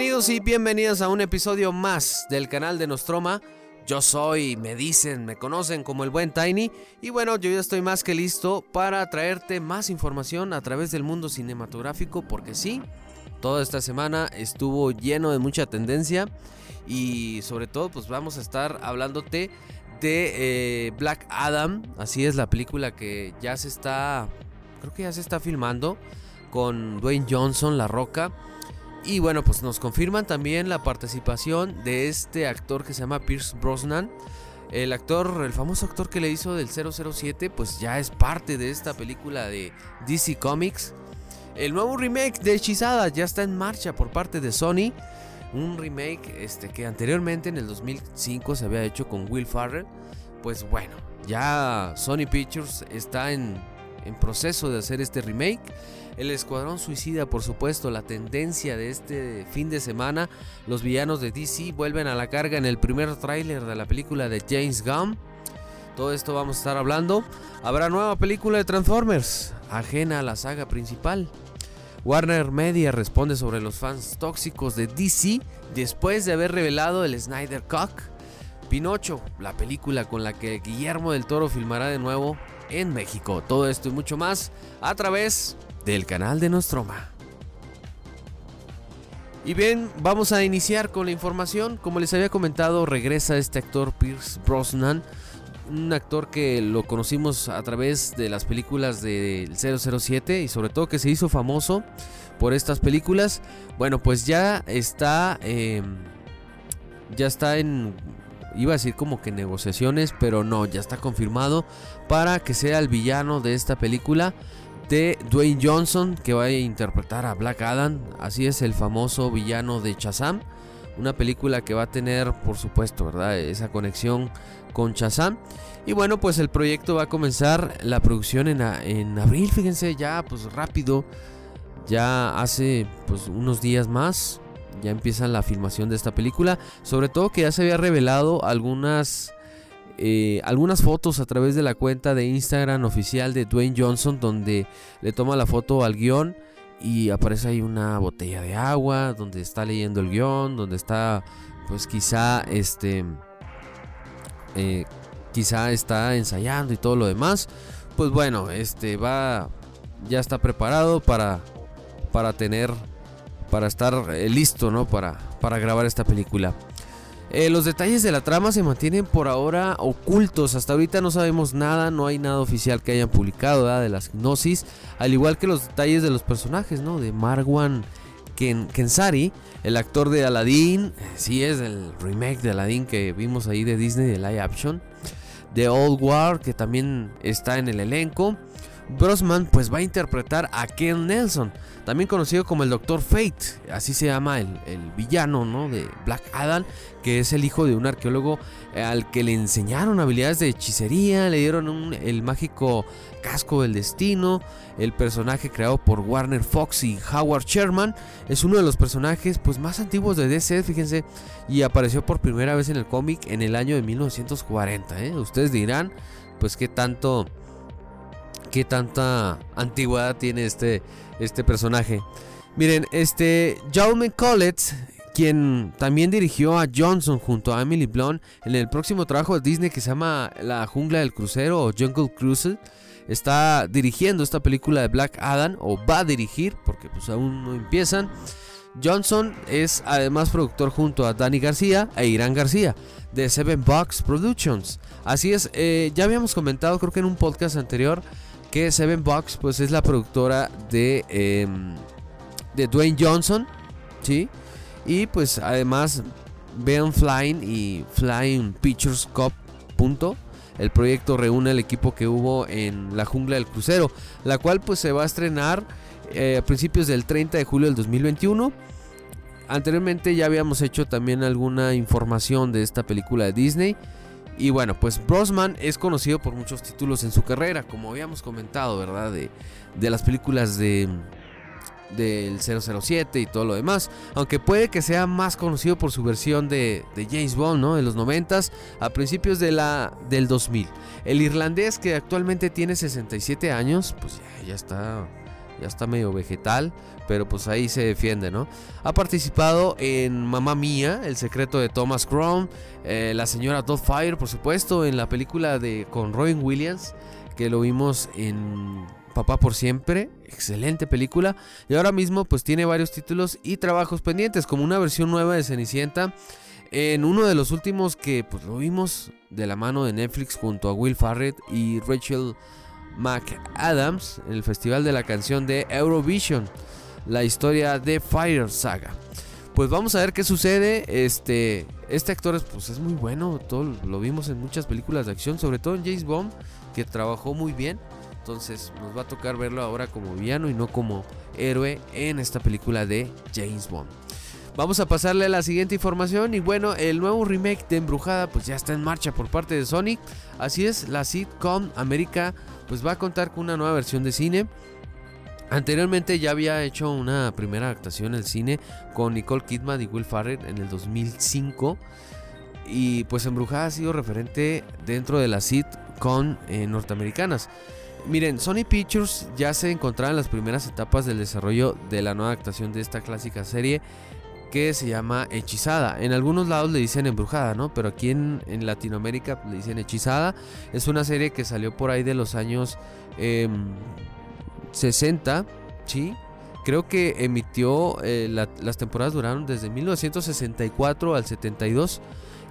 Bienvenidos y bienvenidas a un episodio más del canal de Nostroma. Yo soy, me dicen, me conocen como el buen Tiny y bueno, yo ya estoy más que listo para traerte más información a través del mundo cinematográfico porque sí, toda esta semana estuvo lleno de mucha tendencia y sobre todo pues vamos a estar hablándote de eh, Black Adam, así es la película que ya se está, creo que ya se está filmando con Dwayne Johnson, La Roca. Y bueno, pues nos confirman también la participación de este actor que se llama Pierce Brosnan. El actor, el famoso actor que le hizo del 007, pues ya es parte de esta película de DC Comics. El nuevo remake de Hechizada ya está en marcha por parte de Sony. Un remake este, que anteriormente en el 2005 se había hecho con Will Farrell. Pues bueno, ya Sony Pictures está en, en proceso de hacer este remake. El Escuadrón Suicida, por supuesto, la tendencia de este fin de semana. Los villanos de DC vuelven a la carga en el primer tráiler de la película de James Gunn. Todo esto vamos a estar hablando. Habrá nueva película de Transformers, ajena a la saga principal. Warner Media responde sobre los fans tóxicos de DC después de haber revelado el Snyder Cut. Pinocho, la película con la que Guillermo del Toro filmará de nuevo en México. Todo esto y mucho más a través del canal de Nostroma. Y bien, vamos a iniciar con la información. Como les había comentado, regresa este actor Pierce Brosnan, un actor que lo conocimos a través de las películas del 007 y sobre todo que se hizo famoso por estas películas. Bueno, pues ya está, eh, ya está en, iba a decir como que negociaciones, pero no, ya está confirmado para que sea el villano de esta película de Dwayne Johnson que va a interpretar a Black Adam. Así es el famoso villano de Shazam. Una película que va a tener, por supuesto, ¿verdad? Esa conexión con Shazam. Y bueno, pues el proyecto va a comenzar la producción en, en abril. Fíjense, ya pues rápido. Ya hace pues unos días más. Ya empieza la filmación de esta película. Sobre todo que ya se había revelado algunas eh, algunas fotos a través de la cuenta de Instagram oficial de Dwayne Johnson donde le toma la foto al guion y aparece ahí una botella de agua donde está leyendo el guion, donde está pues quizá este eh, quizá está ensayando y todo lo demás. Pues bueno, este va ya está preparado para para tener para estar eh, listo, ¿no? Para para grabar esta película. Eh, los detalles de la trama se mantienen por ahora ocultos. Hasta ahorita no sabemos nada, no hay nada oficial que hayan publicado de las gnosis. Al igual que los detalles de los personajes, ¿no? De Marwan Kensari, el actor de Aladdin. Eh, sí, es el remake de Aladdin que vimos ahí de Disney de live action. De Old War, que también está en el elenco. Brosman pues va a interpretar a Ken Nelson, también conocido como el Doctor Fate, así se llama el, villano ¿no? de Black Adam, que es el hijo de un arqueólogo eh, al que le enseñaron habilidades de hechicería, le dieron el mágico casco del destino, el personaje creado por Warner Fox y Howard Sherman, es uno de los personajes pues, más antiguos de DC, fíjense, y apareció por primera vez en el cómic en el año de 1940. ¿eh? Ustedes dirán, pues qué tanto qué tanta antigüedad tiene este, este personaje. Miren, este Jaume Collett, quien también dirigió a Johnson junto a Emily Blunt en el próximo trabajo de Disney que se llama La jungla del crucero o Jungle Cruise, está dirigiendo esta película de Black Adam o va a dirigir porque pues aún no empiezan. Johnson es además productor junto a Danny García e Irán García de Seven Box Productions. Así es, eh, ya habíamos comentado creo que en un podcast anterior que Seven Box pues es la productora de, em, de Dwayne Johnson, ¿sí? Y pues además vean Flying y Flying Pictures Cup. Punto. El proyecto reúne el equipo que hubo en la jungla del crucero, la cual pues se va a estrenar eh, a principios del 30 de julio del 2021. Anteriormente ya habíamos hecho también alguna información de esta película de Disney. Y bueno, pues Brosman es conocido por muchos títulos en su carrera, como habíamos comentado, ¿verdad? De, de las películas de del 007 y todo lo demás. Aunque puede que sea más conocido por su versión de, de James Bond, ¿no? De los 90 a principios de la, del 2000. El irlandés que actualmente tiene 67 años, pues ya está ya está medio vegetal, pero pues ahí se defiende, ¿no? Ha participado en Mamá Mía, El secreto de Thomas Crown, eh, La señora Fire, por supuesto, en la película de con Robin Williams, que lo vimos en Papá por siempre, excelente película, y ahora mismo pues tiene varios títulos y trabajos pendientes, como una versión nueva de Cenicienta. En uno de los últimos que pues lo vimos de la mano de Netflix junto a Will Farrett y Rachel McAdams en el Festival de la Canción de Eurovision, la historia de Fire Saga. Pues vamos a ver qué sucede. Este, este actor pues, es muy bueno, todo, lo vimos en muchas películas de acción, sobre todo en James Bond, que trabajó muy bien. Entonces nos va a tocar verlo ahora como villano y no como héroe en esta película de James Bond. Vamos a pasarle a la siguiente información y bueno, el nuevo remake de Embrujada pues ya está en marcha por parte de Sonic. Así es, la sitcom América pues va a contar con una nueva versión de cine. Anteriormente ya había hecho una primera adaptación en cine con Nicole Kidman y Will Ferrell en el 2005. Y pues Embrujada ha sido referente dentro de las sitcom eh, norteamericanas. Miren, Sony Pictures ya se encontraba en las primeras etapas del desarrollo de la nueva adaptación de esta clásica serie que se llama Hechizada. En algunos lados le dicen Embrujada, ¿no? Pero aquí en, Latinoamérica le dicen Hechizada. Es una serie que salió por ahí de los años 60, em, ¿sí? Creo que emitió, eh, las temporadas duraron desde 1964 al 72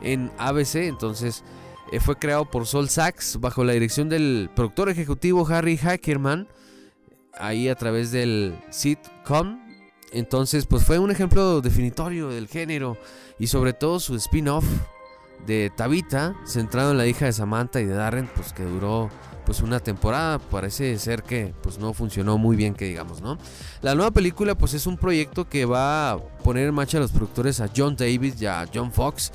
en ABC, entonces eh, fue creado por Sol Sachs bajo la dirección del productor ejecutivo Harry Hackerman, ahí a través del sitcom entonces, pues fue un ejemplo definitorio del género y sobre todo su spin-off de Tabitha, centrado en la hija de Samantha y de Darren, pues que duró pues una temporada, parece ser que pues no funcionó muy bien que digamos, ¿no? La nueva película pues es un proyecto que va a poner en marcha a los productores a John Davis y a John Fox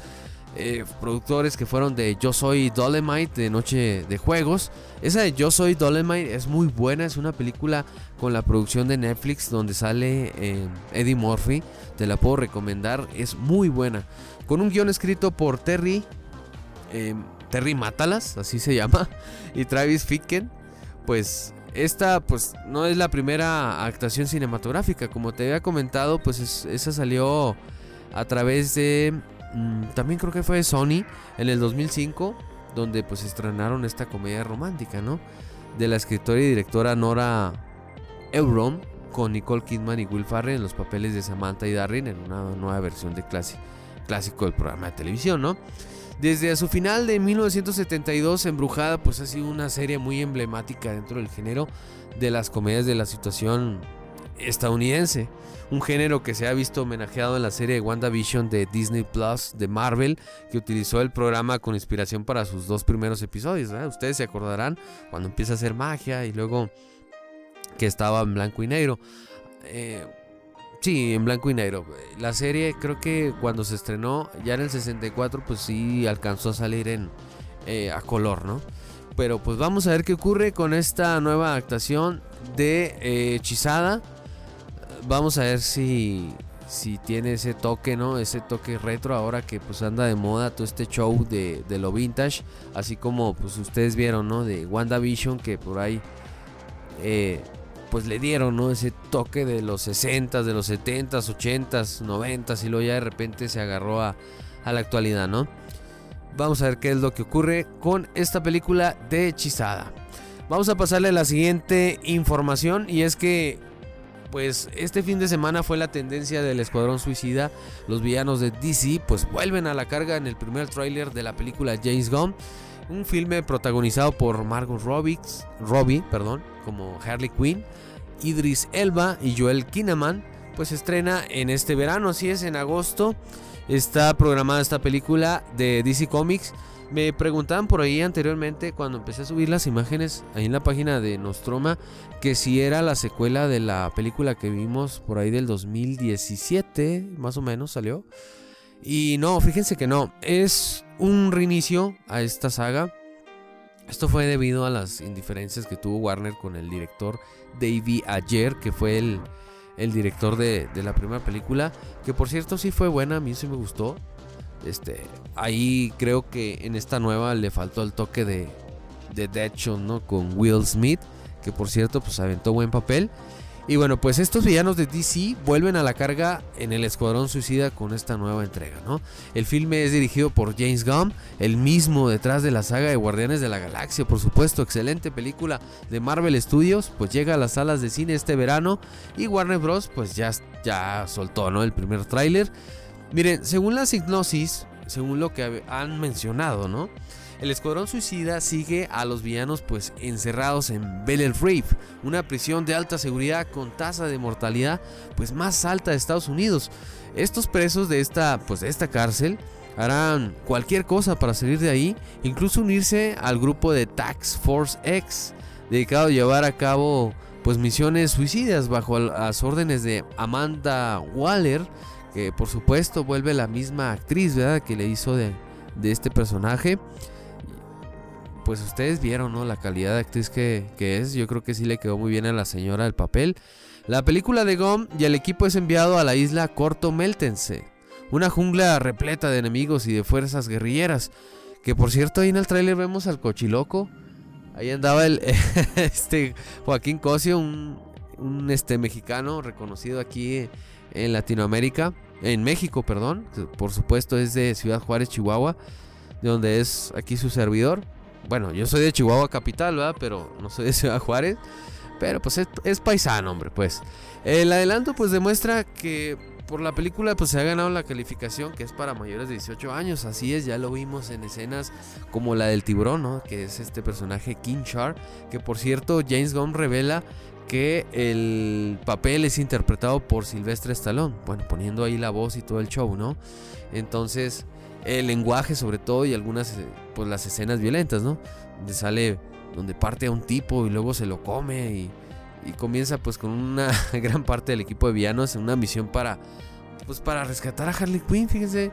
eh, productores que fueron de Yo Soy Dolemite, de Noche de Juegos. Esa de Yo Soy Dolemite es muy buena, es una película con la producción de Netflix donde sale eh, Eddie Murphy. Te la puedo recomendar, es muy buena. Con un guion escrito por Terry, eh, Terry Matalas, así se llama, y Travis Ficken. Pues esta pues no es la primera actuación cinematográfica, como te había comentado, pues esa salió a través de Mm, también creo que fue Sony en el 2005, donde pues estrenaron esta comedia romántica, ¿no? De la escritora y directora Nora Euron con Nicole Kidman y Will Ferrell en los papeles de Samantha y Darren en una nueva versión de clásico del programa de televisión, ¿no? Desde su final de 1972, Embrujada pues ha sido una serie muy emblemática dentro del género de las comedias de la situación estadounidense un género que se ha visto homenajeado en la serie de WandaVision de Disney Plus de Marvel, que utilizó el programa con inspiración para sus dos primeros episodios. Ustedes se acordarán cuando empieza a hacer magia y luego que estaba en blanco y negro. Eh, sí, en blanco y negro. La serie creo que cuando se estrenó ya en el 64 pues sí alcanzó a salir en eh, a color, ¿no? Pero pues vamos a ver qué ocurre con esta nueva actuación de eh, Hechizada vamos a ver si, si tiene ese toque, ¿no? Ese toque retro ahora que pues anda de moda todo este show de, lo vintage. Así como pues ustedes vieron, ¿no? De WandaVision que por ahí eh, pues le dieron, ¿no? Ese toque de los 60s, de los 70s, 80s, 90s y luego ya de repente se agarró a, a la actualidad, ¿no? Vamos a ver qué es lo que ocurre con esta película de hechizada. Vamos a pasarle la siguiente información y es que pues este fin de semana fue la tendencia del Escuadrón Suicida. Los villanos de DC pues vuelven a la carga en el primer tráiler de la película James Gunn. Un filme protagonizado por Margot Robbie, Robbie perdón, como Harley Quinn, Idris Elba y Joel Kinnaman. Pues estrena en este verano, así es, en agosto. Está programada esta película de DC Comics me preguntaban por ahí anteriormente, cuando empecé a subir las imágenes ahí en la página de Nostroma, que si era la secuela de la película que vimos por ahí del 2017, más o menos salió. Y no, fíjense que no, es un reinicio a esta saga. Esto fue debido a las indiferencias que tuvo Warner con el director David Ayer, que fue el, director de, de la primera película, que por cierto sí fue buena, a mí sí me gustó. Este, ahí creo que en esta nueva le faltó el toque de, de Deadshot, ¿no? Con Will Smith, que por cierto, pues aventó buen papel. Y bueno, pues estos villanos de DC vuelven a la carga en el Escuadrón Suicida con esta nueva entrega, ¿no? El filme es dirigido por James Gunn, el mismo detrás de la saga de Guardianes de la Galaxia, por supuesto, excelente película de Marvel Studios, pues llega a las salas de cine este verano y Warner Bros. pues ya, ya soltó, ¿no? El primer tráiler. Miren, según la hipnosis, según lo que han mencionado, ¿no? El Escuadrón Suicida sigue a los villanos pues encerrados en Bel Reef, una prisión de alta seguridad con tasa de mortalidad pues más alta de Estados Unidos. Estos presos de esta pues de esta cárcel harán cualquier cosa para salir de ahí, incluso unirse al grupo de Tax Force X, dedicado a llevar a cabo pues misiones suicidas bajo las órdenes de Amanda Waller, que por supuesto vuelve la misma actriz, ¿verdad? que le hizo de, de este personaje pues ustedes vieron, ¿no? La calidad de actriz que, es. Yo creo que sí le quedó muy bien a la señora el papel. La película de Gom y el equipo es enviado a la isla Corto Meltense. Una jungla repleta de enemigos y de fuerzas guerrilleras. Que por cierto, ahí en el tráiler vemos al cochiloco. Ahí andaba el este Joaquín Cosio, un, un este mexicano reconocido aquí en Latinoamérica, en México, perdón. Por supuesto es de Ciudad Juárez, Chihuahua, de donde es aquí su servidor bueno, yo soy de Chihuahua capital, ¿verdad? Pero no soy de Ciudad Juárez. Pero pues es, paisano, hombre, pues. El adelanto pues demuestra que por la película pues se ha ganado la calificación que es para mayores de 18 años. Así es, ya lo vimos en escenas como la del tiburón, ¿no? Que es este personaje King Char. Que por cierto, James Gunn revela que el papel es interpretado por Silvestre Stallone. Bueno, poniendo ahí la voz y todo el show, ¿no? Entonces, el lenguaje sobre todo y algunas eh, pues las escenas violentas, ¿no? Donde sale donde parte a un tipo y luego se lo come y, comienza pues con una gran parte del equipo de villanos en una misión para pues para rescatar a Harley Quinn, fíjense.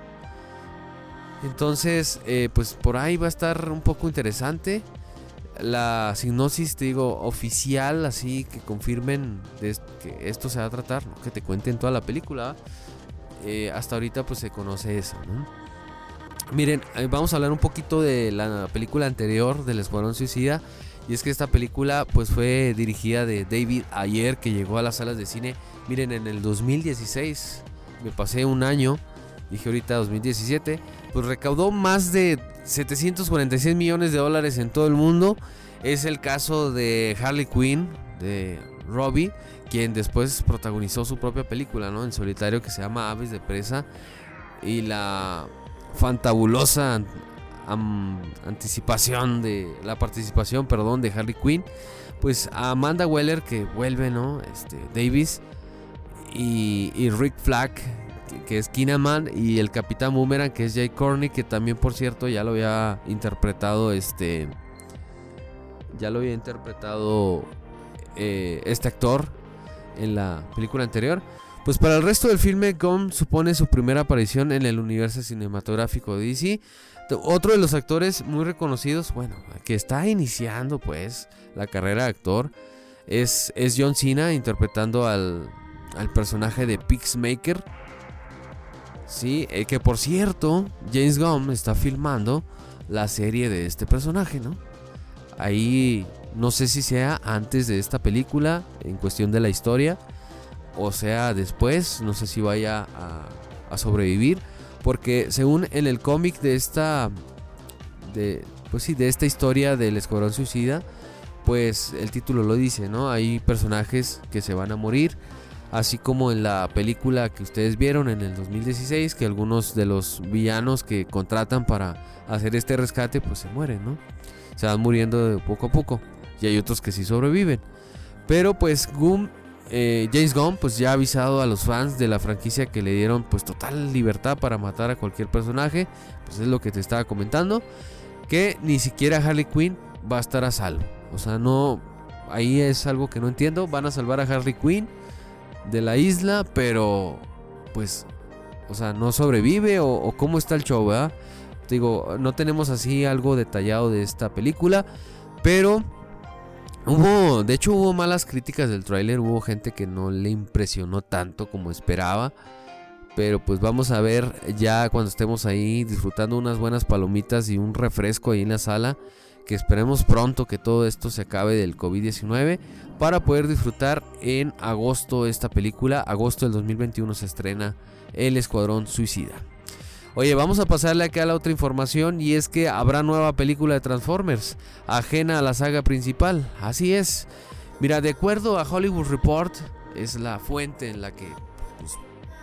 Entonces, eh, pues por ahí va a estar un poco interesante. La signosis, te digo, oficial, así que confirmen de que esto se va a tratar, que te cuenten toda la película. Eh, hasta ahorita pues se conoce eso, ¿no? Miren, eh, vamos a hablar un poquito de la película anterior del Escuadrón Suicida. Y es que esta película pues fue dirigida de David Ayer que llegó a las salas de cine. Miren, en el 2016 me pasé un año, dije ahorita 2017, pues recaudó más de 746 millones de dólares en todo el mundo. Es el caso de Harley Quinn, de Robbie, quien después protagonizó su propia película, ¿no? En solitario que se llama Aves de Presa. Y la fantabulosa anticipación de la participación, perdón, de Harley Quinn, pues a Amanda Weller que vuelve, ¿no? Este Davis y, Rick Flack que, es Kinaman y el Capitán Boomerang que es Jay Corney que también por cierto ya lo había interpretado este ya lo había interpretado eh, este actor en la película anterior. Pues para el resto del filme, Gunn supone su primera aparición en el universo cinematográfico de DC. Otro de los actores muy reconocidos, bueno, que está iniciando pues la carrera de actor, es, es John Cena interpretando al, personaje de Pixmaker. Sí, eh, que por cierto, James Gunn está filmando la serie de este personaje, ¿no? Ahí no sé si sea antes de esta película, en cuestión de la historia o sea después, no sé si vaya a, sobrevivir, porque según en el cómic de esta, de, pues sí, de esta historia del Escuadrón Suicida, pues el título lo dice, ¿no? Hay personajes que se van a morir, así como en la película que ustedes vieron en el 2016, que algunos de los villanos que contratan para hacer este rescate, pues se mueren, ¿no? Se van muriendo de poco a poco, y hay otros que sí sobreviven. Pero pues Goom eh, James Gunn pues ya ha avisado a los fans de la franquicia que le dieron pues total libertad para matar a cualquier personaje, pues es lo que te estaba comentando, que ni siquiera Harley Quinn va a estar a salvo. O sea, no, ahí es algo que no entiendo, van a salvar a Harley Quinn de la isla, pero pues, o sea, no sobrevive o, cómo está el show, ¿verdad? Digo, no tenemos así algo detallado de esta película, pero Hubo, de hecho hubo malas críticas del tráiler, hubo gente que no le impresionó tanto como esperaba. Pero pues vamos a ver ya cuando estemos ahí disfrutando unas buenas palomitas y un refresco ahí en la sala. Que esperemos pronto que todo esto se acabe del COVID-19 para poder disfrutar en agosto esta película. Agosto del 2021 se estrena El Escuadrón Suicida. Oye, vamos a pasarle acá a la otra información y es que habrá nueva película de Transformers, ajena a la saga principal. Así es. Mira, de acuerdo a Hollywood Report, es la fuente en la que pues,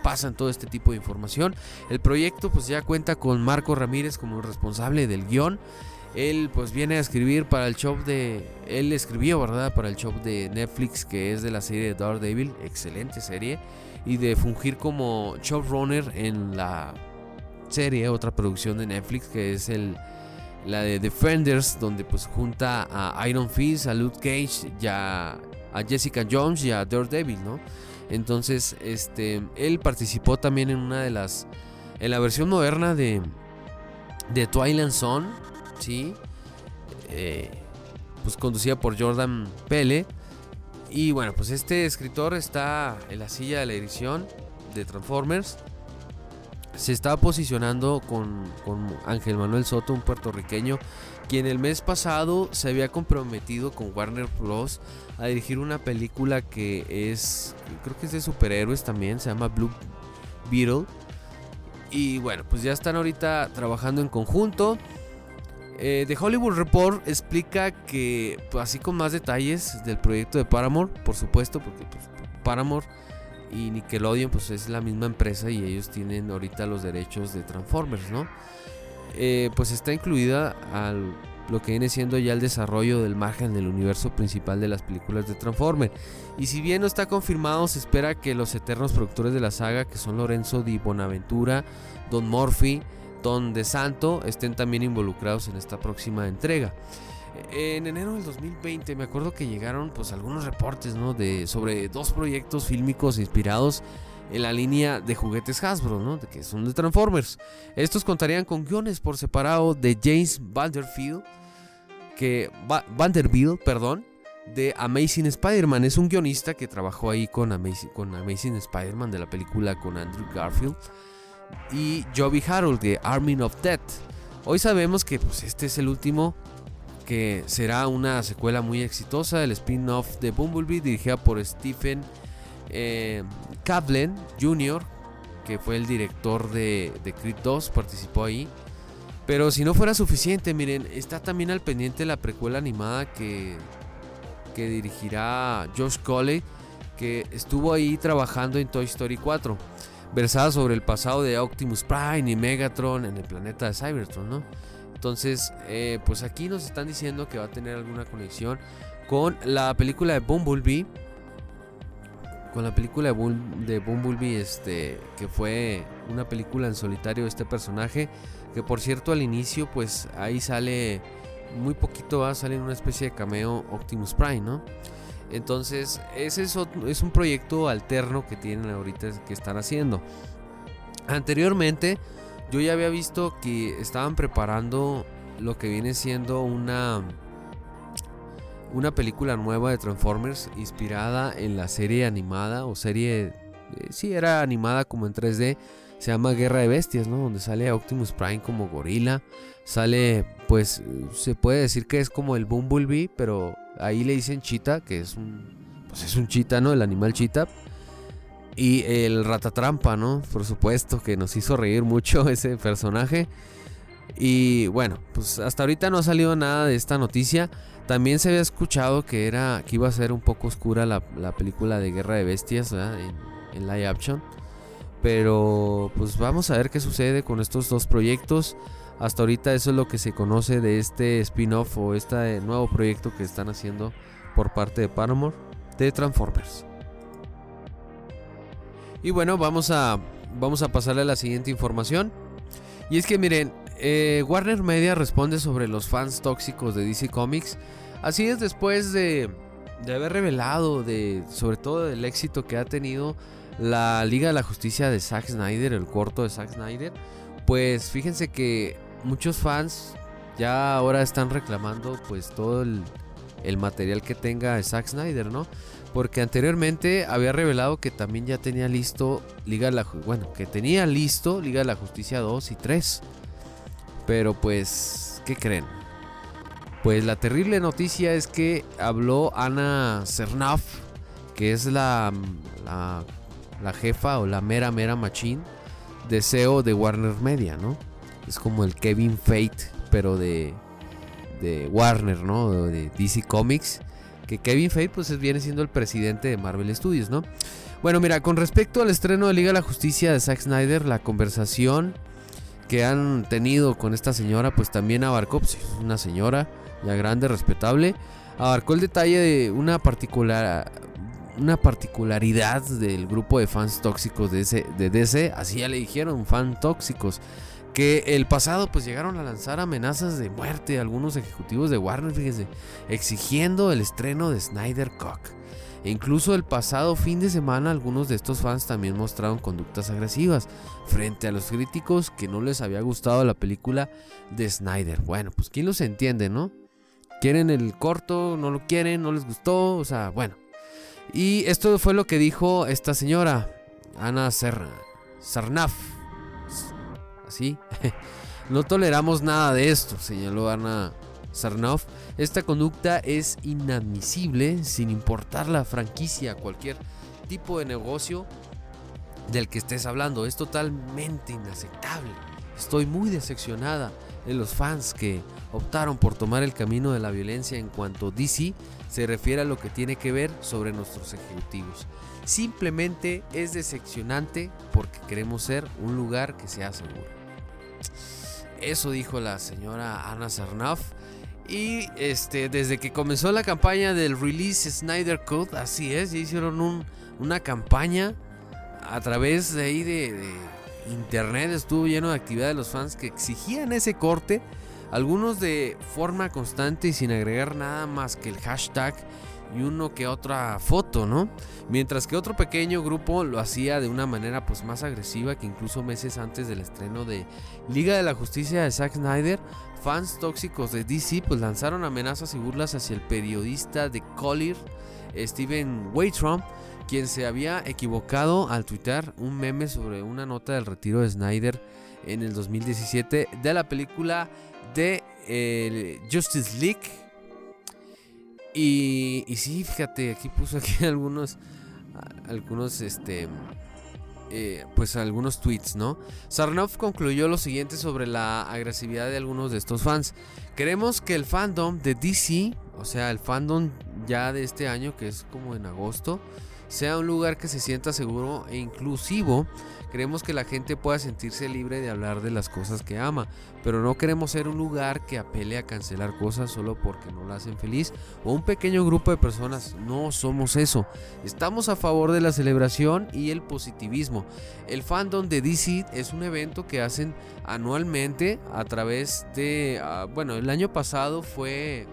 pasan todo este tipo de información. El proyecto pues ya cuenta con Marco Ramírez como responsable del guion. Él pues viene a escribir para el show de... Él escribió, ¿verdad? Para el show de Netflix que es de la serie de Daredevil, excelente serie. Y de fungir como showrunner en la serie, otra producción de Netflix que es el, la de Defenders, donde pues junta a Iron Fist, a Luke Cage, ya a Jessica Jones y a Daredevil, ¿no? Entonces, este, él participó también en una de las, en la versión moderna de, de Twilight Zone, ¿sí? Eh, pues conducida por Jordan Pele. Y bueno, pues este escritor está en la silla de la edición de Transformers se está posicionando con, Ángel Manuel Soto, un puertorriqueño, quien el mes pasado se había comprometido con Warner Bros. a dirigir una película que es, creo que es de superhéroes también, se llama Blue Beetle. Y bueno, pues ya están ahorita trabajando en conjunto. Eh, The Hollywood Report explica que, pues, así con más detalles del proyecto de Paramore, por supuesto, porque pues, Paramore y Nickelodeon pues es la misma empresa y ellos tienen ahorita los derechos de Transformers, ¿no? Eh, pues está incluida al, lo que viene siendo ya el desarrollo del margen del universo principal de las películas de Transformers. Y si bien no está confirmado, se espera que los eternos productores de la saga, que son Lorenzo Di Bonaventura, Don Murphy, Don De Santo, estén también involucrados en esta próxima entrega. En enero del 2020 me acuerdo que llegaron pues algunos reportes ¿no? de, sobre dos proyectos fílmicos inspirados en la línea de juguetes Hasbro, ¿no? que son de Transformers. Estos contarían con guiones por separado de James Vanderfield, que Vanderbilt, perdón, de Amazing Spider-Man. Es un guionista que trabajó ahí con con Amazing Spider-Man de la película con Andrew Garfield. Y Joby Harold de Army of Death. Hoy sabemos que pues, este es el último que será una secuela muy exitosa, el spin-off de Bumblebee dirigida por Stephen eh, Jr., que fue el director de, de Creed 2, participó ahí. Pero si no fuera suficiente, miren, está también al pendiente la precuela animada que, que dirigirá Josh Cole, que estuvo ahí trabajando en Toy Story 4, versada sobre el pasado de Optimus Prime y Megatron en el planeta de Cybertron, ¿no? Entonces, eh, pues aquí nos están diciendo que va a tener alguna conexión con la película de Bumblebee. Con la película de Bumblebee, este, que fue una película en solitario de este personaje. Que por cierto, al inicio, pues ahí sale muy poquito, va a salir una especie de cameo Optimus Prime, ¿no? Entonces, ese es, un proyecto alterno que tienen ahorita que están haciendo. Anteriormente, yo ya había visto que estaban preparando lo que viene siendo una una película nueva de Transformers inspirada en la serie animada o serie eh, sí era animada como en 3D se llama Guerra de Bestias, ¿no? Donde sale Optimus Prime como gorila, sale pues se puede decir que es como el Bumblebee, pero ahí le dicen Cheetah, que es un pues es un cheetah, ¿no? El animal cheetah y el ratatrampa, ¿no? Por supuesto, que nos hizo reír mucho ese personaje. Y bueno, pues hasta ahorita no ha salido nada de esta noticia. También se había escuchado que era que iba a ser un poco oscura la, película de Guerra de Bestias en, en, live action. Pero pues vamos a ver qué sucede con estos dos proyectos. Hasta ahorita eso es lo que se conoce de este spin-off o este nuevo proyecto que están haciendo por parte de Paramore de Transformers. Y bueno, vamos a, vamos a pasarle a la siguiente información. Y es que miren, eh, Warner Media responde sobre los fans tóxicos de DC Comics. Así es después de, de haber revelado de, sobre todo del éxito que ha tenido la Liga de la Justicia de Zack Snyder, el corto de Zack Snyder. Pues fíjense que muchos fans ya ahora están reclamando pues todo el, material que tenga Zack Snyder, ¿no? Porque anteriormente había revelado que también ya tenía listo Liga de la bueno, que tenía listo Liga de la Justicia 2 y 3. Pero pues, ¿qué creen? Pues la terrible noticia es que habló Ana Cernaf, que es la, la jefa o la mera mera machín de SEO de Warner Media, ¿no? Es como el Kevin Fate, pero de, de Warner, ¿no? De DC Comics. Que Kevin Feige pues viene siendo el presidente de Marvel Studios, ¿no? Bueno, mira, con respecto al estreno de Liga de la Justicia de Zack Snyder, la conversación que han tenido con esta señora, pues también abarcó, pues, una señora ya grande, respetable, abarcó el detalle de una particular una particularidad del grupo de fans tóxicos de, DC, así ya le dijeron, fan tóxicos que el pasado pues llegaron a lanzar amenazas de muerte a algunos ejecutivos de Warner, fíjense, exigiendo el estreno de Snyder Cut. E incluso el pasado fin de semana algunos de estos fans también mostraron conductas agresivas frente a los críticos que no les había gustado la película de Snyder. Bueno, pues quién los entiende, ¿no? ¿Quieren el corto? ¿No lo quieren? ¿No les gustó? O sea, bueno. Y esto fue lo que dijo esta señora, Ana Sarnaf así. no toleramos nada de esto, señaló Ana Sarnoff. Esta conducta es inadmisible sin importar la franquicia, cualquier tipo de negocio del que estés hablando. Es totalmente inaceptable. Estoy muy decepcionada de los fans que optaron por tomar el camino de la violencia en cuanto DC se refiere a lo que tiene que ver sobre nuestros ejecutivos. Simplemente es decepcionante porque queremos ser un lugar que sea seguro. Eso dijo la señora Ana Sarnoff. Y este, desde que comenzó la campaña del release Snyder Code, así es, hicieron una campaña a través de ahí de, internet, estuvo lleno de actividad de los fans que exigían ese corte, algunos de forma constante y sin agregar nada más que el hashtag y uno que otra foto, ¿no? Mientras que otro pequeño grupo lo hacía de una manera pues más agresiva que incluso meses antes del estreno de Liga de la Justicia de Zack Snyder, fans tóxicos de DC pues lanzaron amenazas y burlas hacia el periodista de Collier, Steven Waitron, quien se había equivocado al tuitar un meme sobre una nota del retiro de Snyder en el 2017 de la película de eh, Justice League y, y sí, fíjate, aquí puso aquí algunos, algunos, este, eh, pues algunos tweets, ¿no? Sarnoff concluyó lo siguiente sobre la agresividad de algunos de estos fans. Queremos que el fandom de DC, o sea, el fandom ya de este año, que es como en agosto, sea un lugar que se sienta seguro e inclusivo Queremos que la gente pueda sentirse libre de hablar de las cosas que ama, pero no queremos ser un lugar que apele a cancelar cosas solo porque no la hacen feliz o un pequeño grupo de personas. No somos eso. Estamos a favor de la celebración y el positivismo. El fandom de DC es un evento que hacen anualmente a través de, ah, bueno, el año pasado fue,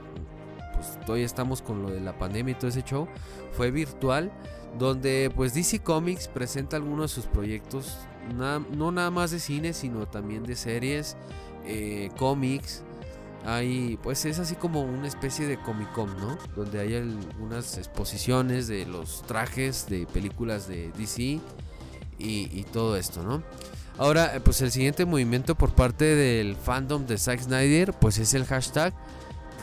pues todavía estamos con lo de la pandemia y todo ese show, fue virtual donde pues DC Comics presenta algunos de sus proyectos, no nada más de cine, sino también de series, eh, cómics. Pues es así como una especie de Comic Con, ¿no? Donde hay algunas exposiciones de los trajes de películas de DC y, y todo esto, ¿no? Ahora, eh, pues el siguiente movimiento por parte del fandom de Zack Snyder, pues es el hashtag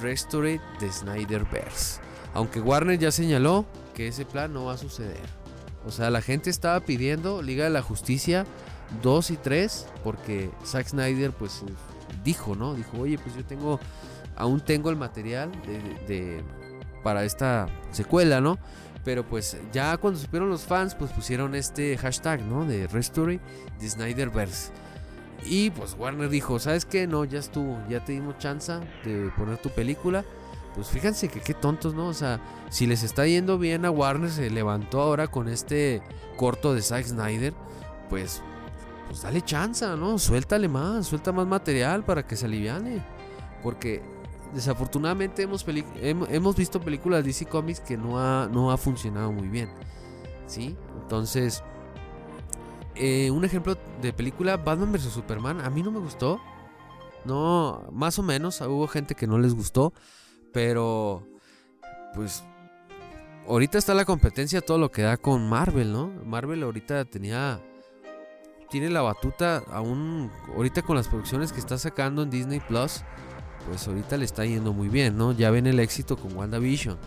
Restore the Snyderverse. Aunque Warner ya señaló que ese plan no va a suceder. O sea, la gente estaba pidiendo Liga de la Justicia 2 y 3 porque Zack Snyder pues dijo, ¿no? Dijo, oye, pues yo tengo, aún tengo el material de, para esta secuela, ¿no? Pero pues ya cuando supieron los fans, pues pusieron este hashtag, ¿no? De Restory de Snyderverse. Y pues Warner dijo, ¿sabes qué? No, ya estuvo, ya te dimos chance de poner tu película pues fíjense que qué tontos, ¿no? O sea, si les está yendo bien a Warner, se levantó ahora con este corto de Zack Snyder, pues, pues dale chance, ¿no? Suéltale más, suelta más material para que se aliviane. Porque desafortunadamente hemos, hemos visto películas DC Comics que no ha, no ha funcionado muy bien. ¿Sí? Entonces, eh, un ejemplo de película, Batman vs. Superman, a mí no me gustó. No, más o menos, hubo gente que no les gustó. Pero, pues, ahorita está la competencia todo lo que da con Marvel, ¿no? Marvel ahorita tenía, tiene la batuta aún, ahorita con las producciones que está sacando en Disney Plus, pues ahorita le está yendo muy bien, ¿no? Ya ven el éxito con WandaVision.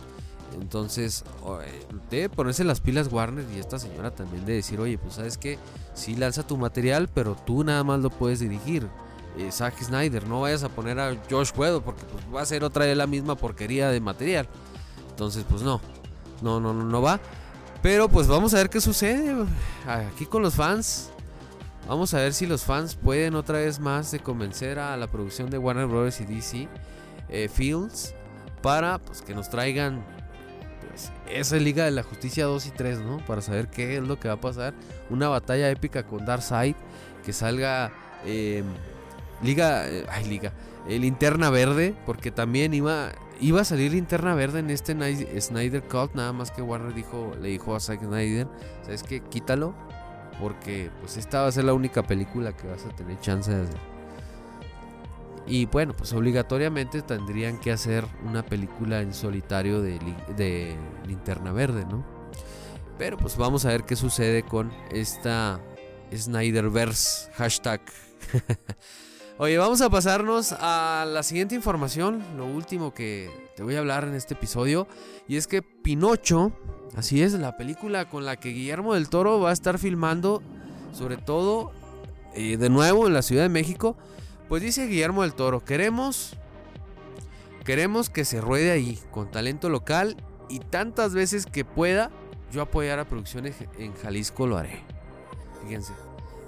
Entonces, debe ponerse las pilas Warner y esta señora también de decir, oye, pues sabes que sí lanza tu material, pero tú nada más lo puedes dirigir. Eh, Zack Snyder, no vayas a poner a Josh Whedon porque pues, va a ser otra vez la misma porquería de material. Entonces, pues no, no, no, no, va. Pero pues vamos a ver qué sucede aquí con los fans. Vamos a ver si los fans pueden otra vez más de convencer a la producción de Warner Bros. y DC eh, Fields para pues, que nos traigan pues, esa Liga de la Justicia 2 y 3, ¿no? Para saber qué es lo que va a pasar. Una batalla épica con Darkseid. Que salga em, Liga. Eh, ay, Liga. El Linterna Verde. Porque también iba. Iba a salir Linterna Verde en este Snyder Cut. Nada más que Warner dijo, le dijo a Zack Snyder. ¿Sabes qué? Quítalo porque pues esta va a ser la única película que vas a tener chance de hacer. Y bueno, pues obligatoriamente tendrían que hacer una película en solitario de, de Linterna Verde, ¿no? Pero pues vamos a ver qué sucede con esta Snyderverse hashtag. Oye, vamos a pasarnos a la siguiente información, lo último que te voy a hablar en este episodio, y es que Pinocho Así es, la película con la que Guillermo del Toro va a estar filmando, sobre todo eh, de nuevo en la Ciudad de México. Pues dice Guillermo del Toro, queremos, queremos que se ruede ahí, con talento local y tantas veces que pueda yo apoyar a producciones en Jalisco lo haré. Fíjense,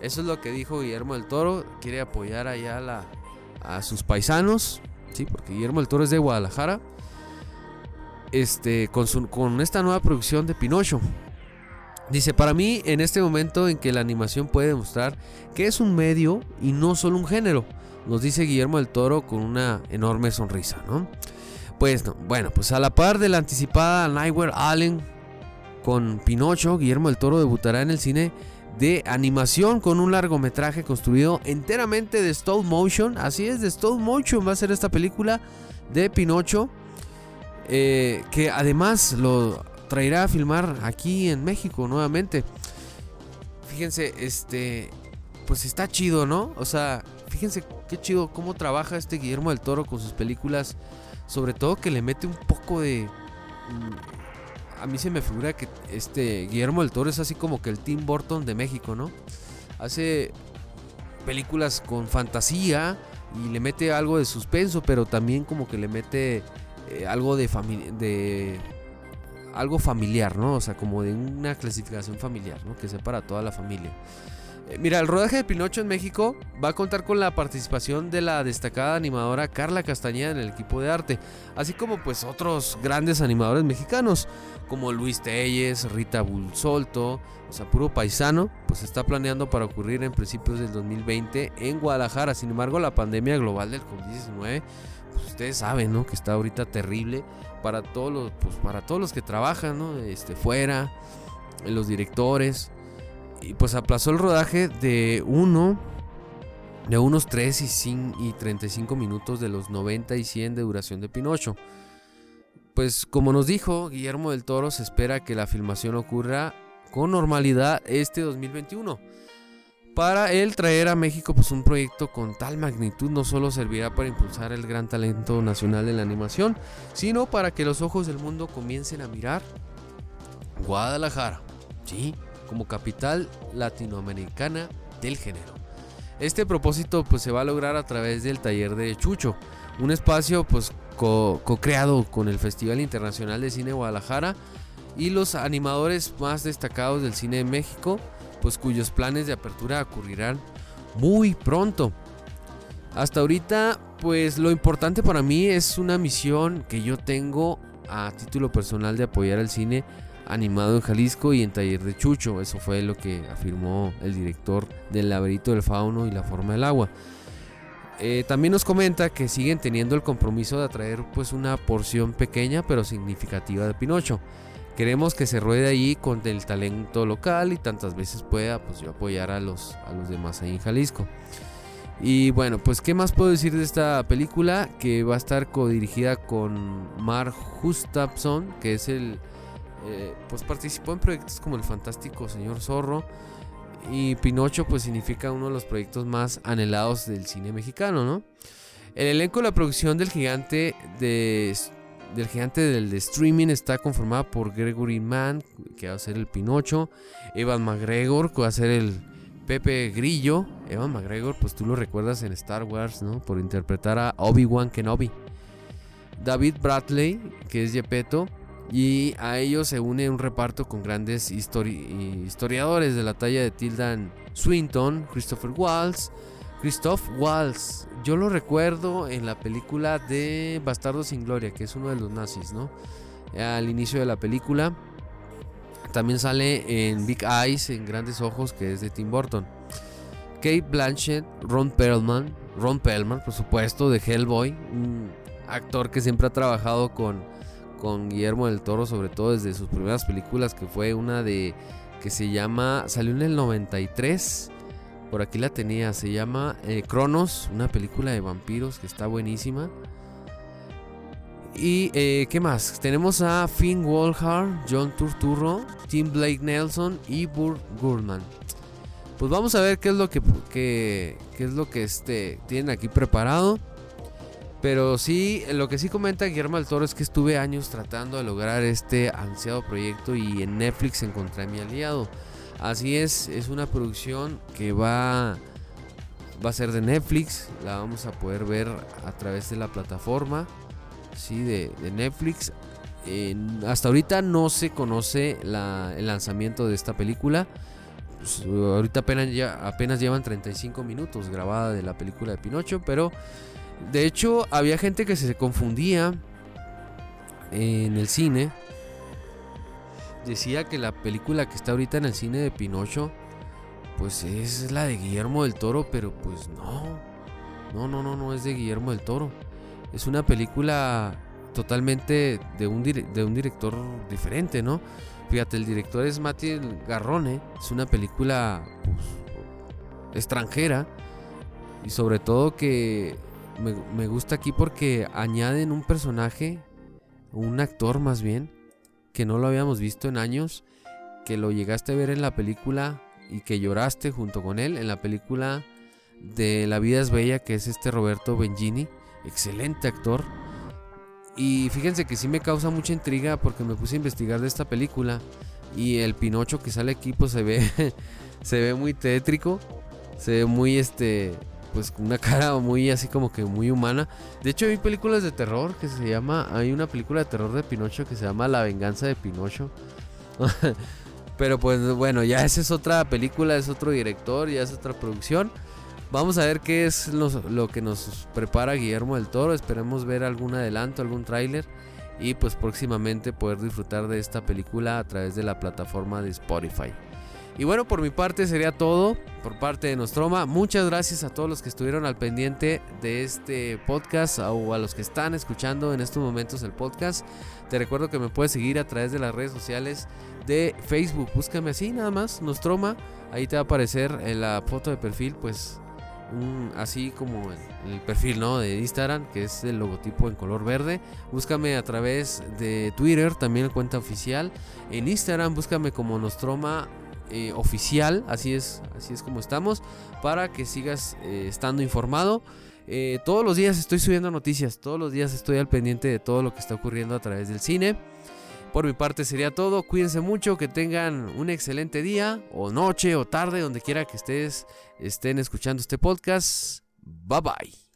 eso es lo que dijo Guillermo del Toro, quiere apoyar allá a sus paisanos, sí, porque Guillermo del Toro es de Guadalajara este, con, con esta nueva producción de Pinocho. Dice, para mí en este momento en que la animación puede demostrar que es un medio y no solo un género, nos dice Guillermo del Toro con una enorme sonrisa, ¿no? Pues bueno, pues a la par de la anticipada Nightmare Allen con Pinocho, Guillermo del Toro debutará en el cine de animación con un largometraje construido enteramente de stop motion, así es, de stop motion va a ser esta película de Pinocho eh, que además lo traerá a filmar aquí en México nuevamente. Fíjense, este, pues está chido, ¿no? O sea, fíjense qué chido cómo trabaja este Guillermo del Toro con sus películas, sobre todo que le mete un poco de... A mí se me figura que este Guillermo del Toro es así como que el Tim Burton de México, ¿no? Hace películas con fantasía y le mete algo de suspenso, pero también como que le mete eh, algo de, de algo familiar, ¿no? O sea, como de una clasificación familiar, ¿no? Que sea para toda la familia. Eh, mira, el rodaje de Pinocho en México va a contar con la participación de la destacada animadora Carla Castañeda en el equipo de arte, así como pues otros grandes animadores mexicanos, como Luis Telles, Rita Bulsolto, o sea, puro paisano, pues está planeando para ocurrir en principios del 2020 en Guadalajara. Sin embargo, la pandemia global del COVID-19 pues, ustedes saben, ¿no? Que está ahorita terrible para todos los, pues, para todos los que trabajan, ¿no? Este, fuera, los directores. Y pues aplazó el rodaje de uno, de unos 3 y, y 35 minutos de los 90 y 100 de duración de Pinocho. Pues como nos dijo Guillermo del Toro, se espera que la filmación ocurra con normalidad este 2021. Para él traer a México pues un proyecto con tal magnitud no solo servirá para impulsar el gran talento nacional en la animación, sino para que los ojos del mundo comiencen a mirar Guadalajara, sí, como capital latinoamericana del género. Este propósito pues se va a lograr a través del taller de Chucho, un espacio pues co-creado con el Festival Internacional de Cine Guadalajara y los animadores más destacados del cine de México pues cuyos planes de apertura ocurrirán muy pronto. Hasta ahorita, pues lo importante para mí es una misión que yo tengo a título personal de apoyar el cine animado en Jalisco y en Taller de Chucho. Eso fue lo que afirmó el director del laberinto del fauno y la forma del agua. Eh, también nos comenta que siguen teniendo el compromiso de atraer pues una porción pequeña pero significativa de Pinocho. Queremos que se ruede ahí con el talento local y tantas veces pueda pues yo apoyar a los, a los demás ahí en Jalisco. Y bueno, pues qué más puedo decir de esta película que va a estar codirigida con Mark Gustafson, que es el eh, pues participó en proyectos como El Fantástico Señor Zorro y Pinocho pues significa uno de los proyectos más anhelados del cine mexicano, ¿no? El elenco de la producción del gigante de, del gigante del streaming está conformada por Gregory Mann, que va a ser el Pinocho, Evan McGregor, que va a ser el Pepe Grillo. Evan McGregor, pues tú lo recuerdas en Star Wars, ¿no? Por interpretar a Obi-Wan Kenobi. David Bradley, que es Gepetto, y a ellos se une un reparto con grandes historiadores de la talla de Tildan Swinton, Christopher Waltz. Christoph Waltz, yo lo recuerdo en la película de Bastardo sin Gloria, que es uno de los nazis, ¿no? Al inicio de la película. También sale en Big Eyes, en Grandes Ojos, que es de Tim Burton. Kate Blanchett, Ron Perlman, Ron Perlman, por supuesto, de Hellboy, un actor que siempre ha trabajado con con Guillermo del Toro, sobre todo desde sus primeras películas, que fue una de que se llama, salió en el 93, por aquí la tenía, se llama eh, Cronos, una película de vampiros que está buenísima. Y eh, qué más, tenemos a Finn Wolfhard, John Turturro, Tim Blake Nelson y Burt Gurman. Pues vamos a ver qué es lo que, qué es lo que este, tienen aquí preparado. Pero sí, lo que sí comenta Guillermo del Toro es que estuve años tratando de lograr este ansiado proyecto y en Netflix encontré a mi aliado. Así es, es una producción que va, va a ser de Netflix, la vamos a poder ver a través de la plataforma sí, de, Netflix. hasta ahorita no se conoce el lanzamiento de esta película. Pues, ahorita apenas, ya, apenas llevan 35 minutos grabada de la película de Pinocho, pero de hecho, había gente que se confundía en el cine. Decía que la película que está ahorita en el cine de Pinocho, pues es la de Guillermo del Toro, pero pues no. No, no, no, no es de Guillermo del Toro. Es una película totalmente de un, de un director diferente, ¿no? Fíjate, el director es Mati Garrone. Es una película pues, extranjera. Y sobre todo que me, gusta aquí porque añaden un personaje, un actor más bien, que no lo habíamos visto en años, que lo llegaste a ver en la película y que lloraste junto con él en la película de La vida es bella, que es este Roberto Benigni, excelente actor. Y fíjense que sí me causa mucha intriga porque me puse a investigar de esta película y el Pinocho que sale aquí pues se ve se ve muy tétrico, se ve muy este pues una cara muy así como que muy humana. De hecho hay películas de terror que se llama, hay una película de terror de Pinocho que se llama La venganza de Pinocho. Pero pues bueno, ya esa es otra película, es otro director, ya es otra producción. Vamos a ver qué es lo, que nos prepara Guillermo del Toro. Esperemos ver algún adelanto, algún tráiler. Y pues próximamente poder disfrutar de esta película a través de la plataforma de Spotify. Y bueno, por mi parte sería todo. Por parte de Nostroma, muchas gracias a todos los que estuvieron al pendiente de este podcast o a los que están escuchando en estos momentos el podcast. Te recuerdo que me puedes seguir a través de las redes sociales de Facebook. Búscame así nada más, Nostroma. Ahí te va a aparecer en la foto de perfil, pues así como el, perfil ¿no? de Instagram, que es el logotipo en color verde. Búscame a través de Twitter, también la cuenta oficial. En Instagram, búscame como Nostroma eh, oficial, así es, así es como estamos, para que sigas eh, estando informado. Eh, todos los días estoy subiendo noticias, todos los días estoy al pendiente de todo lo que está ocurriendo a través del cine. Por mi parte sería todo, cuídense mucho, que tengan un excelente día, o noche, o tarde, donde quiera que estés, estén escuchando este podcast. Bye bye.